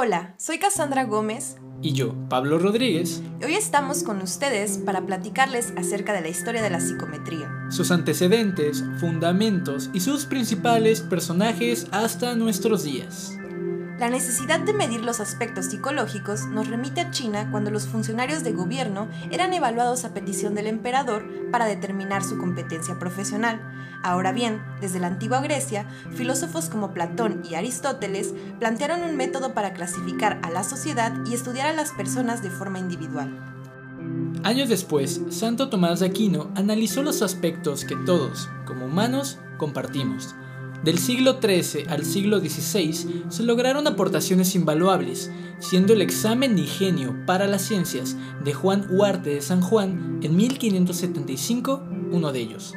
Hola, soy Cassandra Gómez. Y yo, Pablo Rodríguez. Hoy estamos con ustedes para platicarles acerca de la historia de la psicometría. Sus antecedentes, fundamentos y sus principales personajes hasta nuestros días. La necesidad de medir los aspectos psicológicos nos remite a China cuando los funcionarios de gobierno eran evaluados a petición del emperador para determinar su competencia profesional. Ahora bien, desde la antigua Grecia, filósofos como Platón y Aristóteles plantearon un método para clasificar a la sociedad y estudiar a las personas de forma individual. Años después, Santo Tomás de Aquino analizó los aspectos que todos, como humanos, compartimos del siglo XIII al siglo XVI se lograron aportaciones invaluables, siendo el examen ingenio para las ciencias de Juan Huarte de San Juan en 1575 uno de ellos.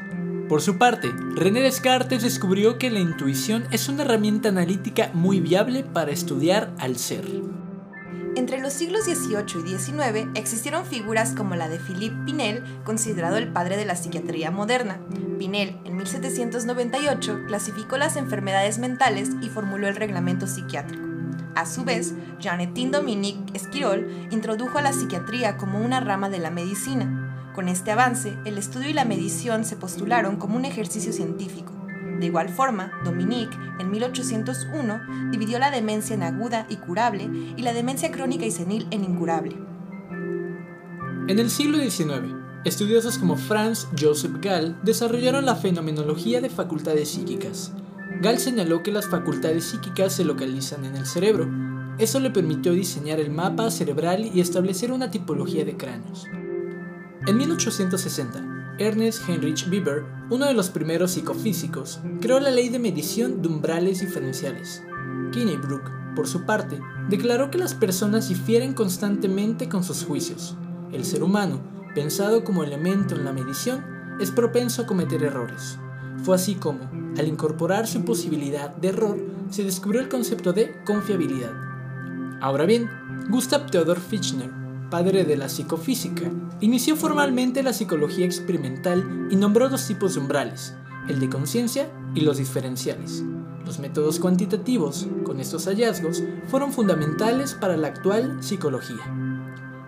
Por su parte, René Descartes descubrió que la intuición es una herramienta analítica muy viable para estudiar al ser. Entre los siglos XVIII y XIX existieron figuras como la de Philippe Pinel, considerado el padre de la psiquiatría moderna. Pinel, en 1798, clasificó las enfermedades mentales y formuló el reglamento psiquiátrico. A su vez, Jeanetine Dominique Esquirol introdujo a la psiquiatría como una rama de la medicina. Con este avance, el estudio y la medición se postularon como un ejercicio científico. De igual forma, Dominique, en 1801, dividió la demencia en aguda y curable y la demencia crónica y senil en incurable. En el siglo XIX, estudiosos como Franz Joseph Gall desarrollaron la fenomenología de facultades psíquicas. Gall señaló que las facultades psíquicas se localizan en el cerebro. Eso le permitió diseñar el mapa cerebral y establecer una tipología de cráneos. En 1860, Ernest Heinrich Weber, uno de los primeros psicofísicos, creó la ley de medición de umbrales diferenciales. Brook, por su parte, declaró que las personas difieren constantemente con sus juicios. El ser humano, pensado como elemento en la medición, es propenso a cometer errores. Fue así como, al incorporar su posibilidad de error, se descubrió el concepto de confiabilidad. Ahora bien, Gustav Theodor Fichtner, padre de la psicofísica, inició formalmente la psicología experimental y nombró dos tipos de umbrales, el de conciencia y los diferenciales. Los métodos cuantitativos, con estos hallazgos, fueron fundamentales para la actual psicología.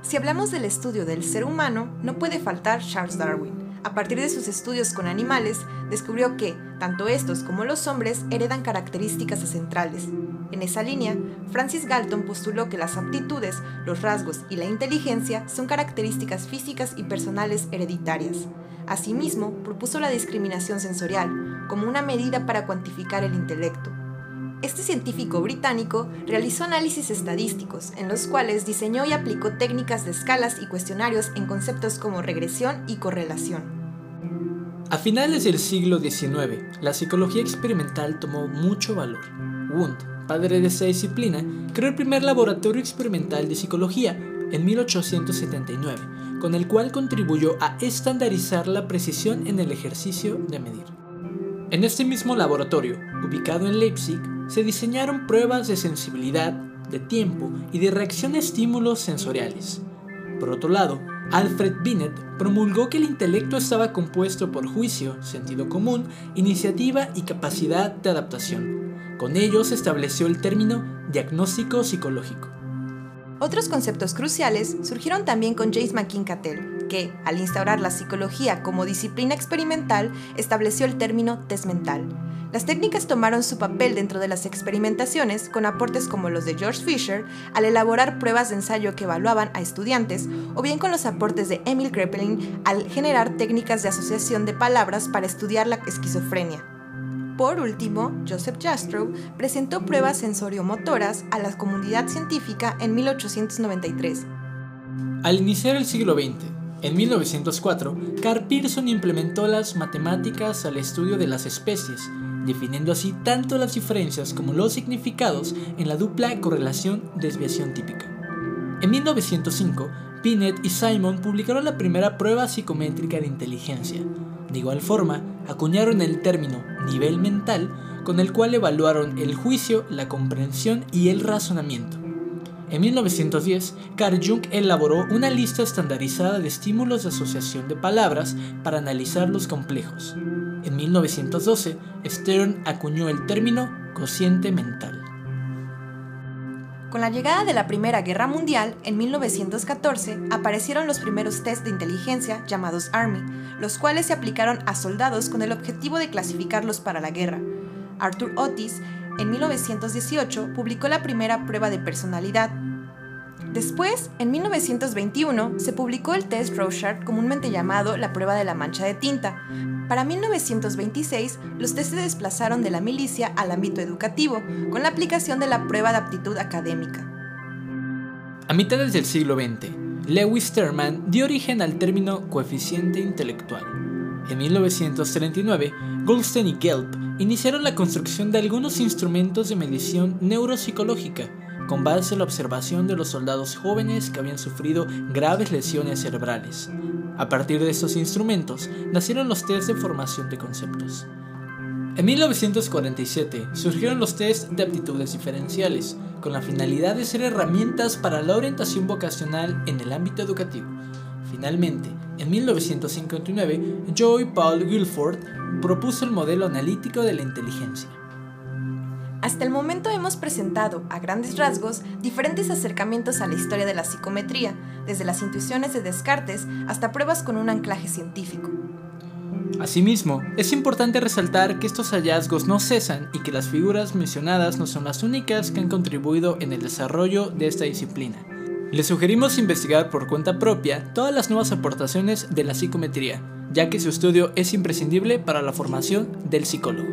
Si hablamos del estudio del ser humano, no puede faltar Charles Darwin. A partir de sus estudios con animales, descubrió que tanto estos como los hombres heredan características centrales, en esa línea, Francis Galton postuló que las aptitudes, los rasgos y la inteligencia son características físicas y personales hereditarias. Asimismo, propuso la discriminación sensorial como una medida para cuantificar el intelecto. Este científico británico realizó análisis estadísticos, en los cuales diseñó y aplicó técnicas de escalas y cuestionarios en conceptos como regresión y correlación. A finales del siglo XIX, la psicología experimental tomó mucho valor. Wundt padre de esta disciplina, creó el primer laboratorio experimental de psicología en 1879, con el cual contribuyó a estandarizar la precisión en el ejercicio de medir. En este mismo laboratorio, ubicado en Leipzig, se diseñaron pruebas de sensibilidad, de tiempo y de reacción a estímulos sensoriales. Por otro lado, Alfred Binet promulgó que el intelecto estaba compuesto por juicio, sentido común, iniciativa y capacidad de adaptación, con ello se estableció el término diagnóstico psicológico. Otros conceptos cruciales surgieron también con James McKean Cattell, que, al instaurar la psicología como disciplina experimental, estableció el término test mental. Las técnicas tomaron su papel dentro de las experimentaciones con aportes como los de George Fisher al elaborar pruebas de ensayo que evaluaban a estudiantes, o bien con los aportes de Emil Kraepelin al generar técnicas de asociación de palabras para estudiar la esquizofrenia. Por último, Joseph Jastrow presentó pruebas sensoriomotoras a la comunidad científica en 1893. Al iniciar el siglo XX, en 1904, Carl Pearson implementó las matemáticas al estudio de las especies, definiendo así tanto las diferencias como los significados en la dupla correlación-desviación típica. En 1905, Pinet y Simon publicaron la primera prueba psicométrica de inteligencia. De igual forma, acuñaron el término nivel mental con el cual evaluaron el juicio, la comprensión y el razonamiento. En 1910, Carl Jung elaboró una lista estandarizada de estímulos de asociación de palabras para analizar los complejos. En 1912, Stern acuñó el término cociente mental. Con la llegada de la Primera Guerra Mundial, en 1914, aparecieron los primeros test de inteligencia llamados Army, los cuales se aplicaron a soldados con el objetivo de clasificarlos para la guerra. Arthur Otis, en 1918, publicó la primera prueba de personalidad, Después, en 1921, se publicó el test Rorschach, comúnmente llamado la prueba de la mancha de tinta. Para 1926, los test se desplazaron de la milicia al ámbito educativo, con la aplicación de la prueba de aptitud académica. A mitades del siglo XX, Lewis Terman dio origen al término coeficiente intelectual. En 1939, Goldstein y Gelb iniciaron la construcción de algunos instrumentos de medición neuropsicológica con base en la observación de los soldados jóvenes que habían sufrido graves lesiones cerebrales. A partir de estos instrumentos nacieron los test de formación de conceptos. En 1947 surgieron los test de aptitudes diferenciales, con la finalidad de ser herramientas para la orientación vocacional en el ámbito educativo. Finalmente, en 1959, Joy Paul Guilford propuso el modelo analítico de la inteligencia. Hasta el momento hemos presentado, a grandes rasgos, diferentes acercamientos a la historia de la psicometría, desde las intuiciones de Descartes hasta pruebas con un anclaje científico. Asimismo, es importante resaltar que estos hallazgos no cesan y que las figuras mencionadas no son las únicas que han contribuido en el desarrollo de esta disciplina. Les sugerimos investigar por cuenta propia todas las nuevas aportaciones de la psicometría, ya que su estudio es imprescindible para la formación del psicólogo.